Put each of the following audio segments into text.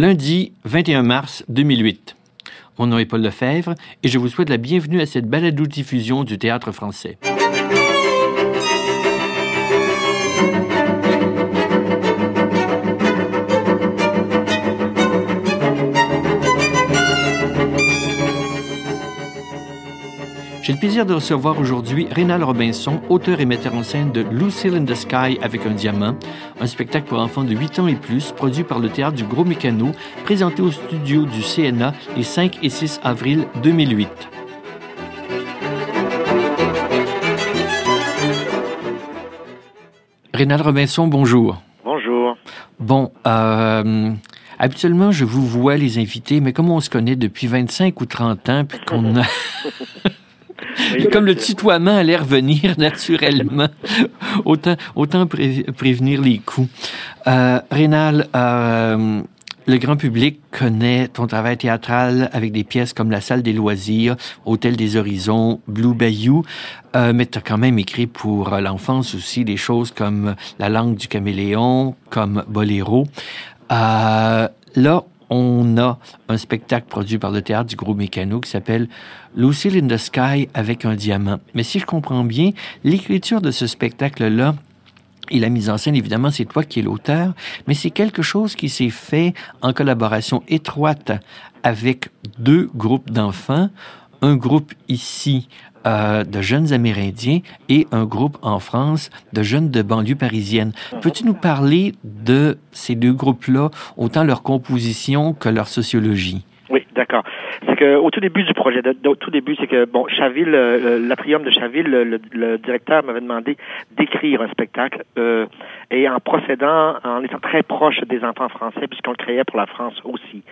Lundi 21 mars 2008. Mon nom est Paul Lefebvre et je vous souhaite la bienvenue à cette balado-diffusion du théâtre français. J'ai le plaisir de recevoir aujourd'hui Rénal Robinson, auteur et metteur en scène de Lucille in the Sky avec un diamant, un spectacle pour enfants de 8 ans et plus, produit par le Théâtre du Gros Mécano, présenté au studio du CNA les 5 et 6 avril 2008. Rénal Robinson, bonjour. Bonjour. Bon, euh, habituellement, je vous vois les invités, mais comme on se connaît depuis 25 ou 30 ans, puis qu'on a... Comme le tutoiement allait revenir naturellement, autant, autant prévenir les coups. Euh, Rénal, euh, le grand public connaît ton travail théâtral avec des pièces comme La Salle des loisirs, Hôtel des Horizons, Blue Bayou, euh, mais tu as quand même écrit pour l'enfance aussi des choses comme La langue du caméléon, comme Boléro. Euh, là, on a un spectacle produit par le théâtre du Gros Mécano qui s'appelle Lucille in the Sky avec un diamant. Mais si je comprends bien, l'écriture de ce spectacle-là et la mise en scène, évidemment, c'est toi qui es l'auteur, mais c'est quelque chose qui s'est fait en collaboration étroite avec deux groupes d'enfants, un groupe ici euh, de jeunes Amérindiens et un groupe en France de jeunes de banlieue parisienne. Peux-tu nous parler de ces deux groupes-là, autant leur composition que leur sociologie? Oui, d'accord. C'est que au tout début du projet, au tout début, c'est que bon, Chaville, euh, l'atrium de Chaville, le, directeur m'avait demandé d'écrire un spectacle euh, et en procédant, en étant très proche des enfants français, puisqu'on le créait pour la France aussi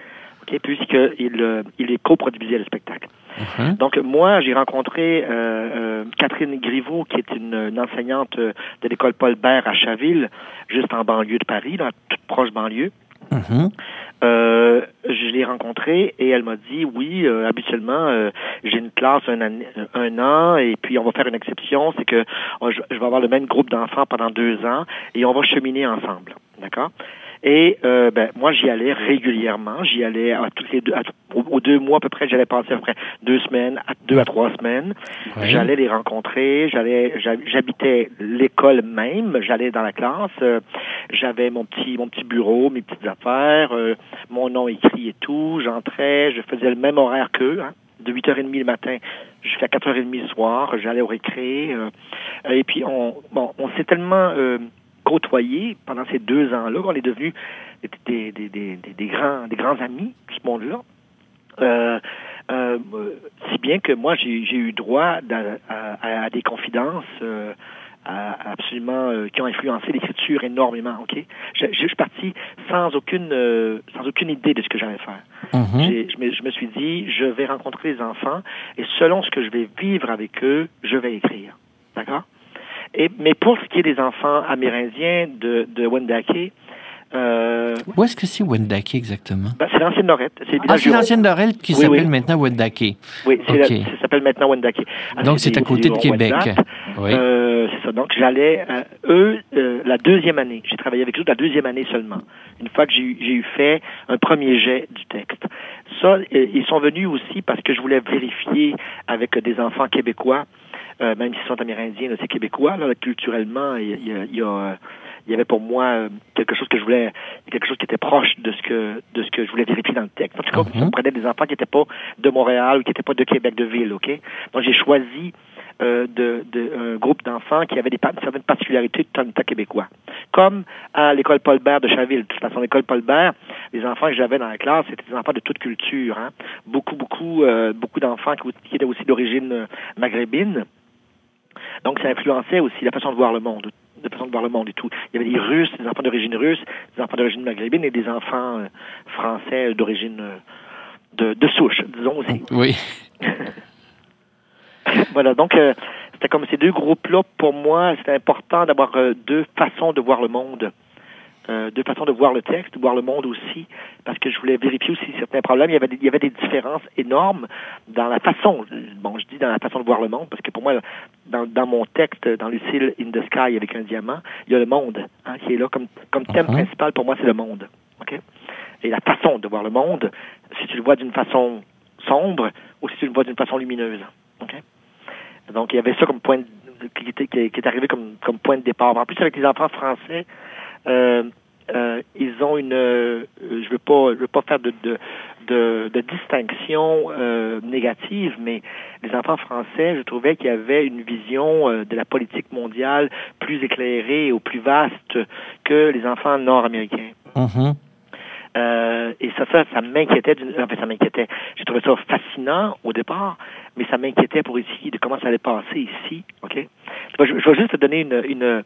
puisqu'il euh, il est coproduisait le spectacle. Mhm. Donc moi, j'ai rencontré euh, euh, Catherine Griveau, qui est une, enseignante de l'école Paul Bert à Chaville, juste en banlieue de Paris, dans toute proche banlieue. Mhm. je l'ai rencontrée et elle m'a dit oui, habituellement j'ai une classe un, un, an et puis on va faire une exception, c'est que oh, je, je vais avoir le même groupe d'enfants pendant deux ans et on va cheminer ensemble, d'accord? Et euh, ben, moi, j'y allais régulièrement. J'y allais à tous les deux, aux, deux mois à peu près. J'allais passer à peu près deux semaines, à deux à trois semaines. J'allais les rencontrer. J'allais, j'habitais l'école même. J'allais dans la classe. Euh, j'avais mon petit, mon petit bureau, mes petites affaires, euh, mon nom écrit et tout. J'entrais. Je faisais le même horaire qu'eux. Hein, de 8h30 le matin jusqu'à 4h30 le soir. J'allais au récré. et puis, on, bon, on s'est tellement côtoyé pendant ces deux ans-là, on est devenus des, des, des, des, grands, des grands amis, ce monde-là. Euh, euh, si bien que moi, j'ai eu droit à, à, des confidences euh, absolument qui ont influencé l'écriture énormément. Ok, je, je, suis parti sans aucune sans aucune idée de ce que j'allais faire. Mm-hmm. Je, me, je me suis dit, je vais rencontrer les enfants et selon ce que je vais vivre avec eux, je vais écrire. D'accord? Mais pour ce qui est des enfants amérindiens de, de Wendake, euh, Où est-ce que c'est Wendake exactement? Ben, c'est l'ancienne Lorette. C'est ah, c'est l'ancienne Lorette qui s'appelle maintenant Wendake. Oui, ça s'appelle maintenant Wendake. Donc c'est à côté de Québec. Oui. Euh, c'est ça. Donc j'allais, euh, eux, euh, la deuxième année. J'ai travaillé avec eux la deuxième année seulement. Une fois que j'ai eu fait un premier jet du texte. Ça, ils sont venus aussi parce que je voulais vérifier avec des enfants québécois euh, même s'ils sont amérindiens, c'est québécois. Là, culturellement, il y, a, il y, a, il y avait pour moi euh, quelque chose que je voulais, quelque chose qui était proche de ce que de ce que je voulais vérifier dans le texte. En tout cas, mm -hmm. prenait des enfants qui n'étaient pas de Montréal ou qui n'étaient pas de Québec de ville, ok? Donc j'ai choisi euh, de, de, un groupe d'enfants qui avaient des certaines particularités de temps québécois. Comme à l'école Paul Bert de Chaville. De toute façon, l'école Paul Bert, les enfants que j'avais dans la classe, c'était des enfants de toute culture. Hein. Beaucoup, beaucoup, euh, beaucoup d'enfants qui, qui, étaient aussi d'origine euh, maghrébine. Donc, ça influençait aussi la façon de voir le monde, de façon de voir le monde et tout. Il y avait des Russes, des enfants d'origine russe, des enfants d'origine maghrébine et des enfants euh, français d'origine euh, de, de, souche, disons aussi. Oui. voilà, donc euh, c'était comme ces deux groupes-là, pour moi, c'était important d'avoir deux façons de voir le monde. Euh, deux façons de voir le texte, de voir le monde aussi, parce que je voulais vérifier aussi certains problèmes. Il y avait des, il y avait des différences énormes dans la façon, bon, je dis dans la façon de voir le monde, parce que pour moi, dans, dans mon texte, dans Lucille in the Sky avec un diamant, il y a le monde hein, qui est là comme, comme thème uh-huh. principal. Pour moi, c'est le monde. OK? et la façon de voir le monde, si tu le vois d'une façon sombre ou si tu le vois d'une façon lumineuse. Donc, il y avait ça comme point qui, était, qui, est arrivé comme, comme point de départ. En plus, avec les enfants français, ils ont une, euh, je veux pas, je veux pas faire de de, de, de distinction euh, négative, mais les enfants français, je trouvais qu'il y avait une vision euh, de la politique mondiale plus éclairée ou plus vaste que les enfants nord-américains. Mm-hmm. Euh, et ça, ça, ça m'inquiétait. Enfin, ça m'inquiétait. J'ai trouvé ça fascinant au départ, mais ça m'inquiétait pour ici, de comment ça allait passer ici. OK? Je, vais juste te donner une, une,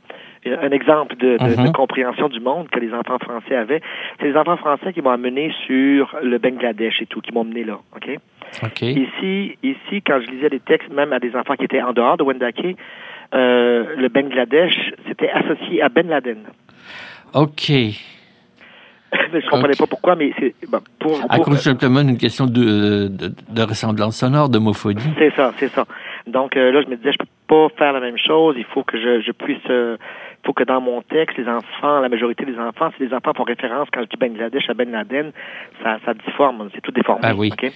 un exemple de, de, Mhm. compréhension du monde que les enfants français avaient. C'est les enfants français qui m'ont amené sur le Bangladesh et tout, qui m'ont mené là. OK? OK. Ici, ici, quand je lisais des textes, même à des enfants qui étaient en dehors de Wendake, euh, le Bangladesh, c'était associé à Ben Laden. OK. Je comprenais Ok. pas pourquoi, mais c'est bon, pour, À pour- simplement d'une question de, de, de ressemblance sonore, d'homophobie. C'est ça, c'est ça. Donc euh, là, je me disais, je peux pas faire la même chose. Il faut que je, je puisse, euh, faut que dans mon texte, les enfants, la majorité des enfants, si les enfants font référence quand je dis Bangladesh à Ben Laden, ça, ça difforme, c'est tout déformé. Ah oui. ok?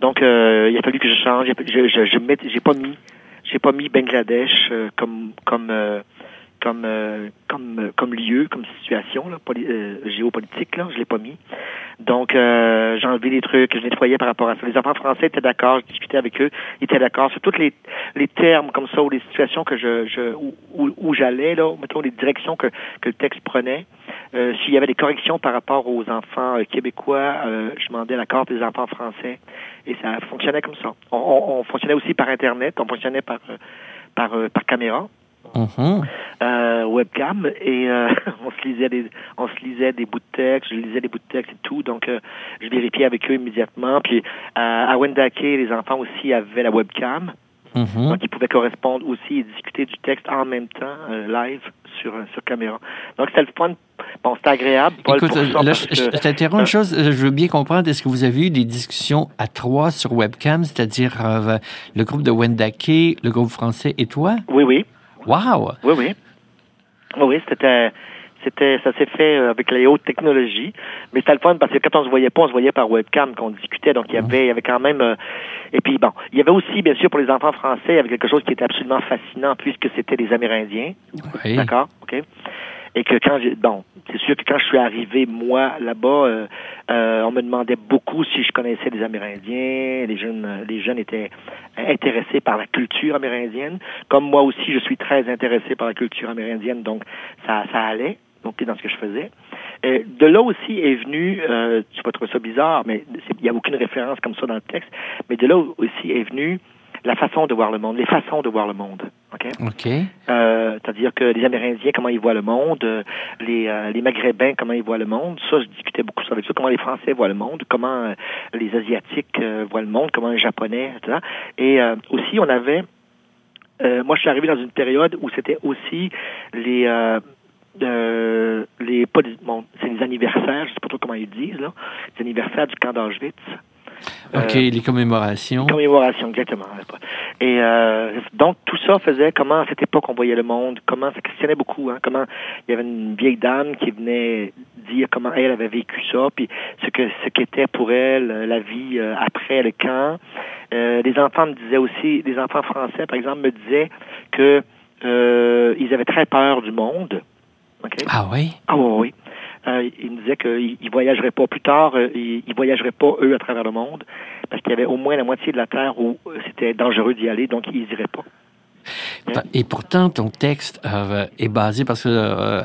Donc euh, il a fallu que je change. Je, je, je j'ai pas mis, j'ai pas mis Bangladesh euh, comme, comme, euh, comme, euh, comme, euh, comme lieu, comme situation là, poli- euh, géopolitique. Là, je l'ai pas mis. Donc, euh, j'ai enlevé des trucs, je nettoyais par rapport à ça. Les enfants français étaient d'accord, je discutais avec eux, ils étaient d'accord sur tous les, les termes comme ça ou les situations que je, je où, où, j'allais, là, mettons les directions que, que le texte prenait. Euh, S'il y avait des corrections par rapport aux enfants euh, québécois, euh, je demandais l'accord des enfants français. Et ça fonctionnait comme ça. On, on, on fonctionnait aussi par Internet, on fonctionnait par, euh, par, par caméra Mhm. euh, webcam et euh, on se lisait des on se lisait des bouts de texte, je lisais des bouts de texte et tout, donc euh, je vérifiais avec eux immédiatement. Puis euh, à Wendake, les enfants aussi avaient la webcam, Mhm. donc ils pouvaient correspondre aussi et discuter du texte en même temps euh, live sur euh, sur caméra. Donc c'était le fun. Bon, c'était agréable. Paul, Écoute, là, je, t'interromps une chose. euh, Je veux bien comprendre. Est-ce que vous avez eu des discussions à trois sur webcam, c'est-à-dire euh, le groupe de Wendake, le groupe français et toi? Oui, oui. Wow! Oui, oui. Oui, c'était, c'était, ça s'est fait euh, avec les hautes technologies, mais c'était le fun parce que quand on se voyait pas, on se voyait par webcam, qu'on discutait, donc il y avait, il y avait quand même, euh, et puis bon, il y avait aussi, bien sûr, pour les enfants français, il y avait quelque chose qui était absolument fascinant puisque c'était des Amérindiens, Oui. d'accord, ok, et que quand j'ai, bon, c'est sûr que quand je suis arrivé moi là-bas, euh, euh, on me demandait beaucoup si je connaissais les Amérindiens, les jeunes, euh, les jeunes étaient intéressés par la culture amérindienne, comme moi aussi, je suis très intéressé par la culture amérindienne, donc ça, ça allait. Donc, dans ce que je faisais. Et de là aussi est venu, euh, tu vas trouver ça bizarre, mais il n'y a aucune référence comme ça dans le texte, mais de là aussi est venu la façon de voir le monde, les façons de voir le monde. OK? OK. Euh, C'est-à-dire que les Amérindiens, comment ils voient le monde, euh, les, euh, les Maghrébins, comment ils voient le monde. Ça, je discutais beaucoup avec ça. Comment les Français voient le monde, comment euh, les Asiatiques euh, voient le monde, comment les Japonais, etc. Et euh, aussi, on avait... euh, moi, je suis arrivé dans une période où c'était aussi les... Euh, euh, les bon, c'est les anniversaires, je sais pas trop comment ils disent là, les anniversaires du camp d'Auschwitz. OK, Euh, les commémorations. Commémoration, exactement. Et euh, donc, tout ça faisait comment, à cette époque, on voyait le monde, comment ça questionnait beaucoup, hein, comment il y avait une vieille dame qui venait dire comment elle avait vécu ça, puis ce que ce qu'était pour elle euh, la vie après le camp. Euh, les enfants me disaient aussi, les enfants français, par exemple, me disaient que euh, ils avaient très peur du monde. OK? Ah oui? Ah oui, oui. Euh, ils me disaient qu'ils ne voyageraient pas plus tard, euh, ils, ils voyageraient pas, eux, à travers le monde, parce qu'il y avait au moins la moitié de la Terre où c'était dangereux d'y aller, donc ils n'iraient pas. Et pourtant, ton texte euh, est basé parce que euh,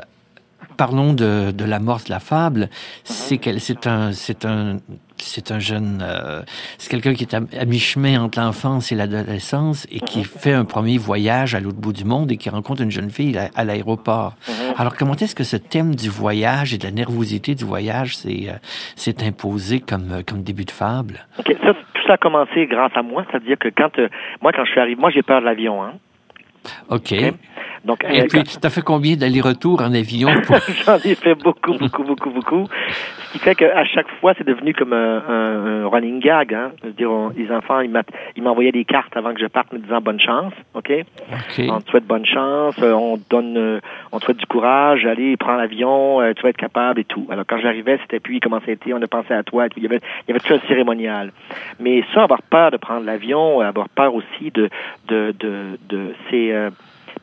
parlons de, de la morse de la fable. C'est quel- c'est un c'est un c'est un jeune euh, c'est quelqu'un qui est à, à mi-chemin entre l'enfance et l'adolescence et qui fait un premier voyage à l'autre bout du monde et qui rencontre une jeune fille à, à l'aéroport. Alors comment est-ce que ce thème du voyage et de la nervosité du voyage s'est euh, imposé comme euh, comme début de fable? OK. Ça, tout ça a commencé grâce à moi, c'est-à-dire que quand euh, moi, quand je suis arrivé, moi j'ai peur de l'avion, hein. Ok. OK? Donc, Et puis, tu as fait combien d'allers-retours en avion? J'en ai fait beaucoup, beaucoup, beaucoup, beaucoup. Ce qui fait qu'à chaque fois, c'est devenu comme un, un, running gag. Hein? Je veux dire, les enfants, ils m'envoyaient des cartes avant que je parte me disant bonne chance, OK? On te souhaite bonne chance, euh, on te donne, euh, on te souhaite du courage, allez, prends l'avion, euh, tu vas être capable et tout. Alors, quand j'arrivais, c'était puis, comment ça a été, on a pensé à toi, et Il y avait, il y avait tout un cérémonial. Mais ça, avoir peur de prendre l'avion, avoir peur aussi de, de, de, de ces,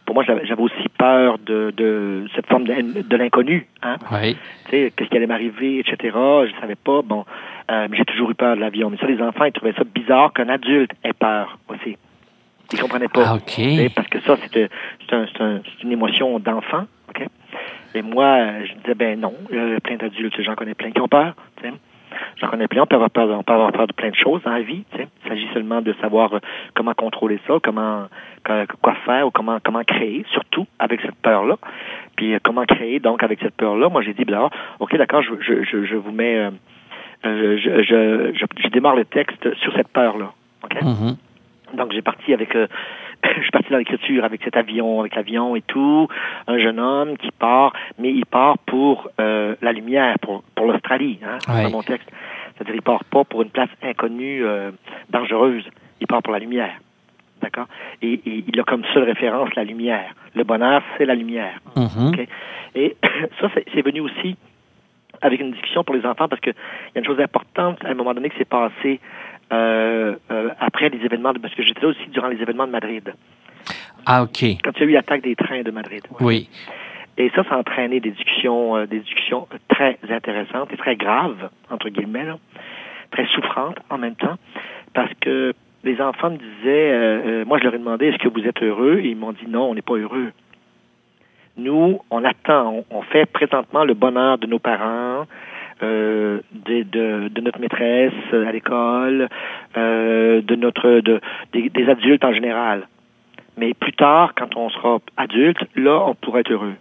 pour moi, j'avais aussi peur de, de cette forme de, l'inconnu. Hein? Oui. Tu sais, qu'est-ce qui allait m'arriver, etc. Je savais pas. Bon, euh, j'ai toujours eu peur de l'avion. Mais ça, les enfants, ils trouvaient ça bizarre qu'un adulte ait peur aussi. Ils comprenaient pas. Ah, OK. Parce que ça, c'est un, un, une émotion d'enfant. OK? Et moi, je disais, ben non, il y a plein d'adultes, j'en connais plein qui ont peur. J'en connais plein. On peut avoir peur, on peut avoir peur de plein de choses dans la vie. Tu sais. Il s'agit seulement de savoir euh, comment contrôler ça, comment quoi faire ou comment comment créer, surtout avec cette peur-là. Puis euh, comment créer donc avec cette peur-là? Moi, j'ai dit, ben, ok, d'accord, je, je, je, je, vous mets, euh, je, je, je, démarre le texte sur cette peur-là. Ok? Mm-hmm. Donc j'ai parti avec je suis parti dans l'écriture avec cet avion, avec l'avion et tout, un jeune homme qui part, mais il part pour euh, la lumière, pour, pour l'Australie, hein, dans mon texte. C'est-à-dire, il part pas pour une place inconnue, euh, dangereuse. Il part pour la lumière. D'accord? Et, il a comme seule référence la lumière. Le bonheur, c'est la lumière. Mm-hmm. Et ça, c'est venu aussi avec une discussion pour les enfants parce qu'il y a une chose importante à un moment donné qui s'est passé euh, après les événements, de, parce que j'étais là aussi durant les événements de Madrid. Ah, OK. Quand il y a eu l'attaque des trains de Madrid. Oui. Et ça, ça a entraîné des discussions, euh, des discussions très intéressantes et très graves, entre guillemets, très souffrantes en même temps, parce que les enfants me disaient, moi je leur ai demandé, est-ce que vous êtes heureux? Et ils m'ont dit, non, on n'est pas heureux. Nous, on attend, on, fait présentement le bonheur de nos parents, euh, de, de, de, notre maîtresse à l'école, euh, de notre de, des, des, adultes en général. Mais plus tard, quand on sera adulte, là, on pourrait être heureux.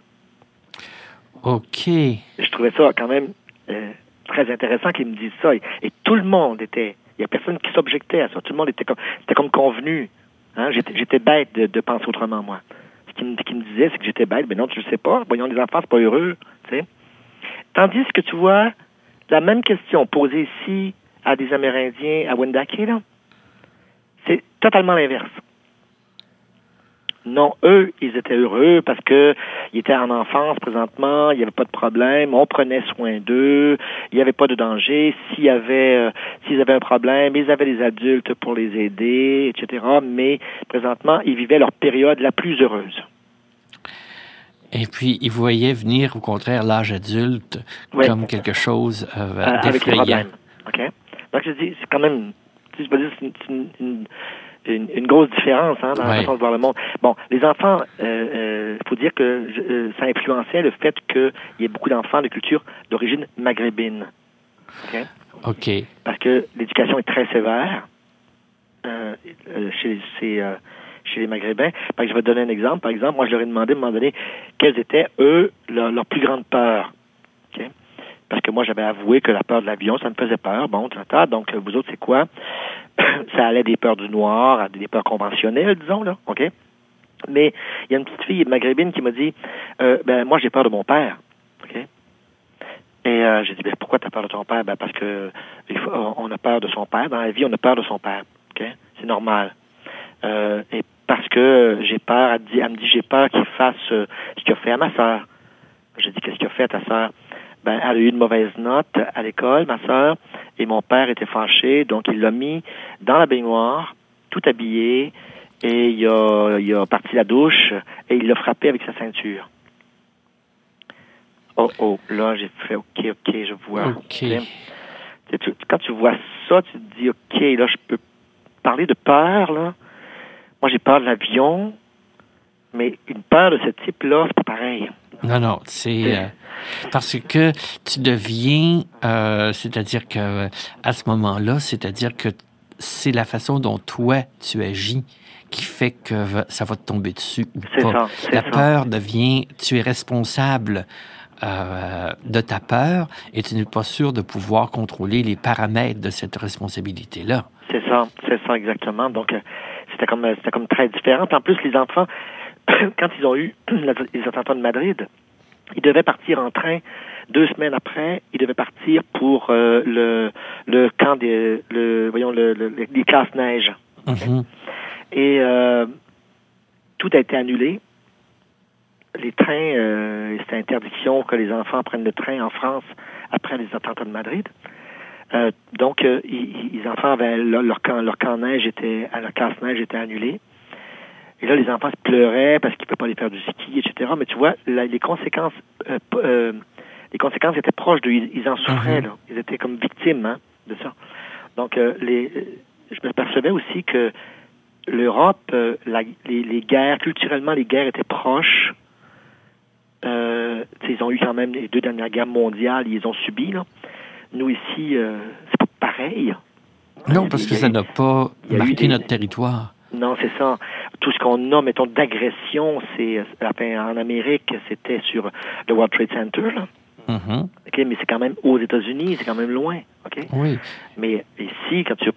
OK. Je trouvais ça quand même euh, très intéressant qu'ils me disent ça. Et, tout le monde était. Il n'y a personne qui s'objectait à ça. Tout le monde était comme. C'était comme convenu. Hein? J'étais bête de, de, penser autrement, moi. Ce qu'ils me, qu me disaient, c'est que j'étais bête. Mais non, tu ne sais pas. Voyons, les enfants, c'est pas heureux. Tu sais. Tandis que tu vois, la même question posée ici à des Amérindiens à Wendake, c'est totalement l'inverse. Non, eux, ils étaient heureux parce que ils étaient en enfance présentement, il n'y avait pas de problème, on prenait soin d'eux, il n'y avait pas de danger. S'il y euh, s'ils avaient un problème, ils avaient des adultes pour les aider, etc. Mais présentement, ils vivaient leur période la plus heureuse. Et puis, il voyait venir, au contraire, l'âge adulte comme quelque chose euh, euh d'effrayant. OK? Donc, je dis, c'est quand même, je veux dire, c'est une, une, une, une, grosse différence hein, dans la façon de voir le monde. Bon, les enfants, il euh, euh, faut dire que euh, ça influençait le fait qu'il y ait beaucoup d'enfants de culture d'origine maghrébine. OK? OK. Parce que l'éducation est très sévère euh, chez ces chez les Maghrébins. je vais te donner un exemple. Par exemple, moi, je leur ai demandé à un moment donné quelles étaient, eux, leurs leur plus grandes peurs. Parce que moi, j'avais avoué que la peur de l'avion, ça me faisait peur. Bon, donc, vous autres, c'est quoi? ça allait des peurs du noir des peurs conventionnelles, disons, là, OK? Mais il y a une petite fille maghrébine qui m'a dit, euh, ben, moi, j'ai peur de mon père. OK? Et euh, j'ai dit, ben, pourquoi tu as peur de ton père? Ben, parce que on a peur de son père. Dans la vie, on a peur de son père. OK? C'est normal. Euh, et parce que j'ai peur, elle, dit, elle me dit, j'ai peur qu'il fasse euh, ce qu'il a fait à ma sœur. J'ai dit, qu'est-ce qu'il a fait à ta sœur? Ben, elle a eu une mauvaise note à l'école, ma sœur, et mon père était fâché, donc il l'a mis dans la baignoire, tout habillé, et il a, il a parti la douche, et il l'a frappé avec sa ceinture. Oh, oh, là, j'ai fait, OK, OK, je vois. Quand tu vois ça, tu te dis, OK, là, je peux parler de peur, là. Moi, j'ai peur de l'avion, mais une peur de ce type-là, c'est pas pareil. Non, non, c'est euh, parce que tu deviens, euh, c'est-à-dire que à ce moment-là, c'est-à-dire que c'est la façon dont toi tu agis qui fait que ça va te tomber dessus ou pas. Ça, la peur devient, tu es responsable euh, de ta peur et tu n'es pas sûr de pouvoir contrôler les paramètres de cette responsabilité-là. C'est ça, c'est ça exactement. Donc c'était comme c'était comme très différent. En plus, les enfants, quand ils ont eu les attentats de Madrid, ils devaient partir en train. Deux semaines après, ils devaient partir pour euh, le, le camp des, le, voyons, le, le, les classes neige. Mhm. Et euh, tout a été annulé. Les trains, euh, c'était interdiction que les enfants prennent le train en France après les attentats de Madrid. Euh, donc, euh, ils- les enfants avaient leur, leur camp, leur camp neige était, à leur classe neige était annulé. Et là, les enfants se pleuraient parce qu'ils ne pouvaient pas aller faire du ski, etc. Mais tu vois, la- les conséquences, euh, euh, les conséquences étaient proches d'eux. Ils, ils en souffraient, Mhm. là. Ils étaient comme victimes hein, de ça. Donc, euh, les, euh, je me percevais aussi que l'Europe, euh, la- les, les guerres, culturellement, les guerres étaient proches. Euh, tu sais, ils ont eu quand même les deux dernières guerres mondiales, ils ont subies. Là. Nous ici, euh, c'est pas pareil. Non, parce que ça n'a pas marqué des- notre territoire. Non, c'est ça. Tout ce qu'on a, mettons, d'agression, c'est enfin, en Amérique, c'était sur le World Trade Center. Là. Mhm. OK, mais c'est quand même aux États-Unis, c'est quand même loin. Oui. Mais ici, quand tu,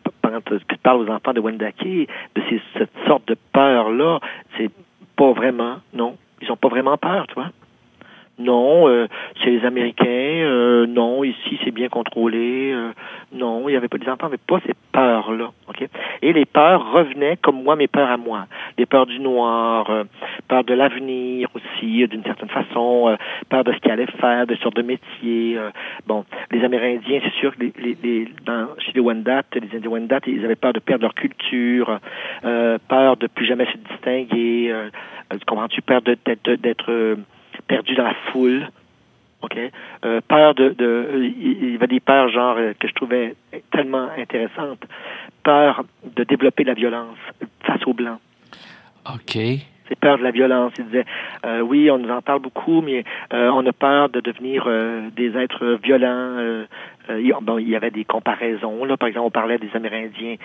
parles aux enfants de Wendake, de ces, cette sorte de peur-là, c'est pas vraiment, non. Ils ont pas vraiment peur, tu vois? Non, euh, c'est les Américains. euh, non, ici c'est bien contrôlé. euh, non, il n'y avait pas des enfants, mais pas ces peurs-là. Ok? Et les peurs revenaient comme moi mes peurs à moi. Les peurs du noir, euh, peur de l'avenir aussi, euh, d'une certaine façon, peur de ce qu'ils allaient faire, de sortes de métiers. euh, bon, les Amérindiens, c'est sûr que les, les, les- dans, chez les Wendat, les Indiens Wendat, ils avaient peur de perdre leur culture, peur de plus jamais se distinguer. Euh, comprends-tu? Peur d'être perdu dans la foule. OK? Euh, peur de, de il y avait des peurs genre euh, que je trouvais tellement intéressantes. Peur de développer la violence face aux blancs. OK. C'est peur de la violence. Il disait, euh, oui, on nous en parle beaucoup, mais euh, on a peur de devenir euh, des êtres violents. Euh, euh, il- bon, il y avait des comparaisons. Là, par exemple, on parlait des Amérindiens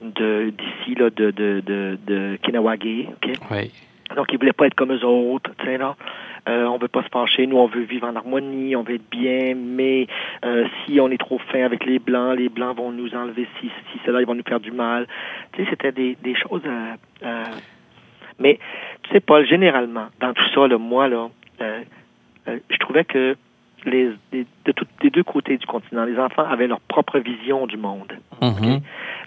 de d'ici, là, de de de, de Kinawagé. ok? Oui. Donc, ils voulaient pas être comme eux autres, tu sais, là. Euh, on veut pas se fâcher, nous, on veut vivre en harmonie, on veut être bien, mais euh, si on est trop fin avec les Blancs, les Blancs vont nous enlever si, si cela, ils vont nous faire du mal. Tu sais, c'était des, des choses... euh, euh, mais, tu sais, Paul, généralement, dans tout ça, là, moi, là, euh, euh, je trouvais que les, les- de tous des deux côtés du continent, les enfants avaient leur propre vision du monde Mhm.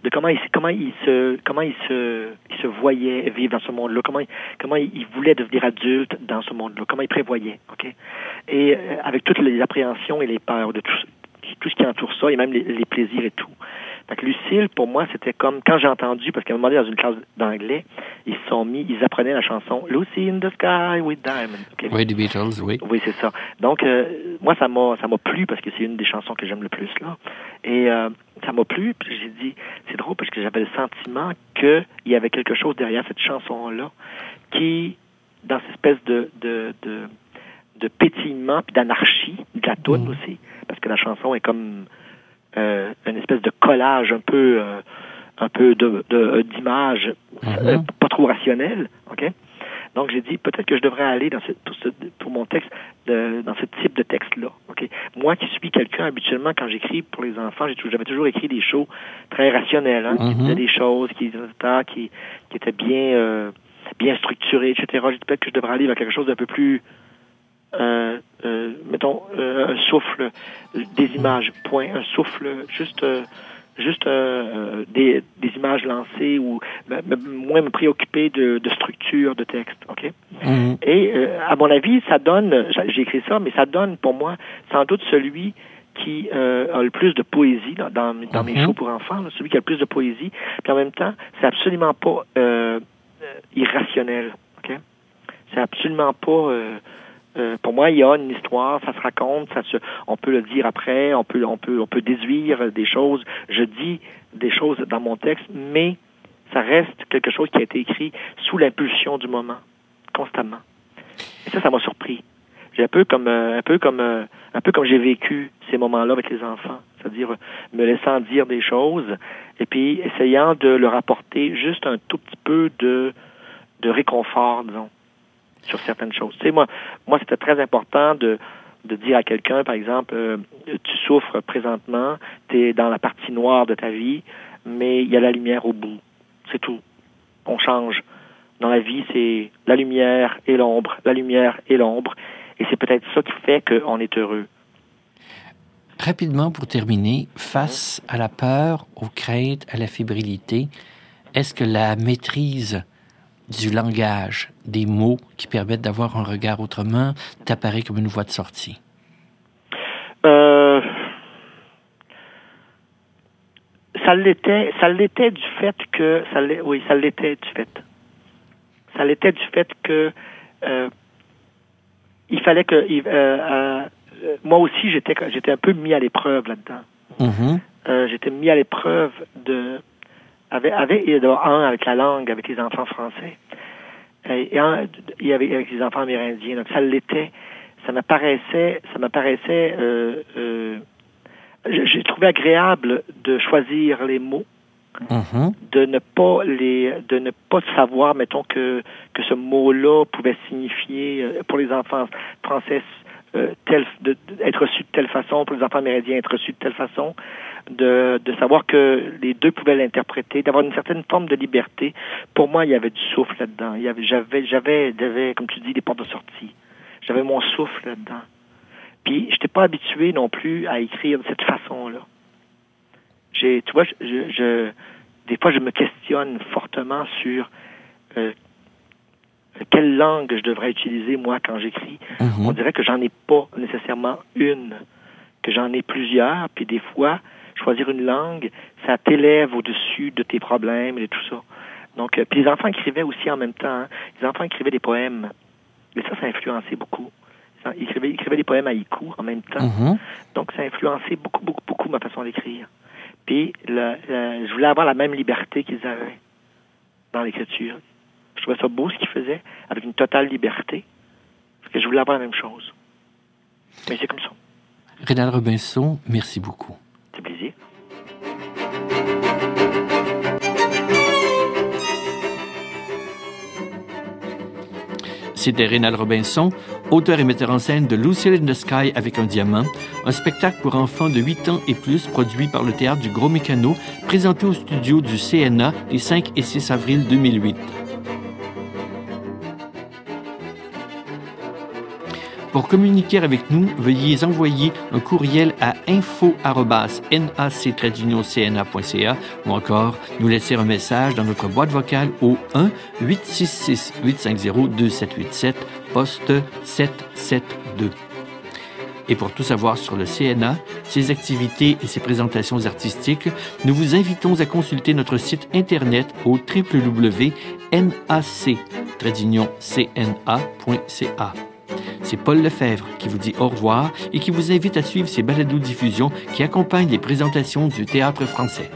de comment ils comment ils se comment ils se ils se voyaient vivre dans ce monde-là, comment ils, comment ils voulaient devenir adultes dans ce monde-là, comment ils prévoyaient, ok? Et euh, avec toutes les appréhensions et les peurs de tout tout ce qui entoure ça et même les, les plaisirs et tout. Fait que Lucille, pour moi, c'était comme quand j'ai entendu, parce qu'à un moment donné, dans une classe d'anglais, ils se sont mis, ils apprenaient la chanson Lucy in the Sky with Diamonds. Oui, des Beatles, oui. Oui, c'est ça. Donc, euh, moi, ça m'a, ça m'a plu parce que c'est une des chansons que j'aime le plus là. Et euh, ça m'a plu. Puis j'ai dit, c'est drôle parce que j'avais le sentiment qu'il y avait quelque chose derrière cette chanson-là qui, dans cette espèce de de de, de pétillement puis d'anarchie de la toune Mm. aussi, parce que la chanson est comme euh, une espèce de collage un peu euh, un peu de de- d'images euh, Mhm. pas trop rationnelles, ok? Donc j'ai dit peut-être que je devrais aller dans ce, pour, ce- pour mon texte de- dans ce type de texte-là. ok? Moi qui suis quelqu'un habituellement quand j'écris pour les enfants, j'ai j'avais toujours écrit des shows très rationnels, hein, qui Mhm. disaient des choses, qui, qui, qui étaient bien euh, bien structurées, etc. J'ai dit peut-être que je devrais aller vers quelque chose d'un peu plus euh, euh, mettons euh, un souffle, des images, point, un souffle, juste euh, juste euh, des, des images lancées ou moins me préoccuper de, de structure de texte, ok? Mhm. Et euh, à mon avis, ça donne, j'ai écrit ça, mais ça donne pour moi sans doute celui qui euh, a le plus de poésie dans, dans mes Mhm. shows pour enfants, là, celui qui a le plus de poésie. Puis en même temps, c'est absolument pas irrationnel. ok? C'est absolument pas. Euh, pour moi, il y a une histoire, ça se raconte, ça se, on peut le dire après, on peut, on peut, on peut déduire des choses. Je dis des choses dans mon texte, mais ça reste quelque chose qui a été écrit sous l'impulsion du moment, constamment. Et ça, ça m'a surpris. J'ai un peu comme, euh, un peu comme, euh, un peu comme j'ai vécu ces moments-là avec les enfants, c'est-à-dire me laissant dire des choses et puis essayant de leur apporter juste un tout petit peu de, de réconfort, disons, sur certaines choses. Tu sais, moi, moi, c'était très important de, de dire à quelqu'un, par exemple, euh, tu souffres présentement, tu es dans la partie noire de ta vie, mais il y a la lumière au bout. C'est tout. On change. Dans la vie, c'est la lumière et l'ombre, la lumière et l'ombre. Et c'est peut-être ça qui fait qu'on est heureux. Rapidement, pour terminer, face à la peur, aux craintes, à la fébrilité, est-ce que la maîtrise du langage, des mots qui permettent d'avoir un regard autrement, t'apparaît comme une voie de sortie? Euh, ça l'était, ça l'était du fait que, ça oui, ça l'était du fait. Ça l'était du fait que euh, il fallait que, euh, moi aussi, j'étais, j'étais un peu mis à l'épreuve là-dedans. Mm-hmm. j'étais mis à l'épreuve de avec, avec, un, avec la langue, avec les enfants français. Et, un, il y avait avec les enfants amérindiens. Donc, ça l'était. Ça m'apparaissait, ça m'apparaissait, euh, euh, j'ai trouvé agréable de choisir les mots, mm-hmm. de ne pas les, de ne pas savoir, mettons que que ce mot-là pouvait signifier euh, pour les enfants français euh, tel, de, être reçu de telle façon, pour les enfants amérindiens être reçu de telle façon de, de savoir que les deux pouvaient l'interpréter, d'avoir une certaine forme de liberté. Pour moi, il y avait du souffle là-dedans. Il y avait, j'avais, j'avais, j'avais, comme tu dis, des portes de sortie. J'avais mon souffle là-dedans. Puis, je n'étais pas habitué non plus à écrire de cette façon-là. J'ai, tu vois, je, je, des fois, je me questionne fortement sur euh, quelle langue je devrais utiliser, moi, quand j'écris. Mhm. On dirait que j'en ai pas nécessairement une, que j'en ai plusieurs, puis des fois, choisir une langue, ça t'élève au-dessus de tes problèmes et tout ça. Donc, euh, puis les enfants écrivaient aussi en même temps. Hein. Les enfants écrivaient des poèmes. Et ça, ça a influencé beaucoup. Ils écrivaient, écrivaient des poèmes à haïku en même temps. Mhm. Donc, ça a influencé beaucoup, beaucoup, beaucoup ma façon d'écrire. Puis, le, je voulais avoir la même liberté qu'ils avaient dans l'écriture. Je trouvais ça beau ce qu'ils faisaient, avec une totale liberté. Parce que je voulais avoir la même chose. Mais c'est comme ça. Rénal Robinson, merci beaucoup. plaisir. C'était Rénal Robinson, auteur et metteur en scène de Lucille in the Sky avec un diamant, un spectacle pour enfants de 8 ans et plus produit par le théâtre du Gros Mécano, présenté au studio du CNA les 5 et 6 avril 2008. Pour communiquer avec nous, veuillez envoyer un courriel à info@nac-cna.ca ou encore nous laisser un message dans notre boîte vocale au 1 866 850 2787 poste 772. Et pour tout savoir sur le CNA, ses activités et ses présentations artistiques, nous vous invitons à consulter notre site internet au www.nac-cna.ca. C'est Paul Lefebvre qui vous dit au revoir et qui vous invite à suivre ces balados-diffusions qui accompagnent les présentations du théâtre français.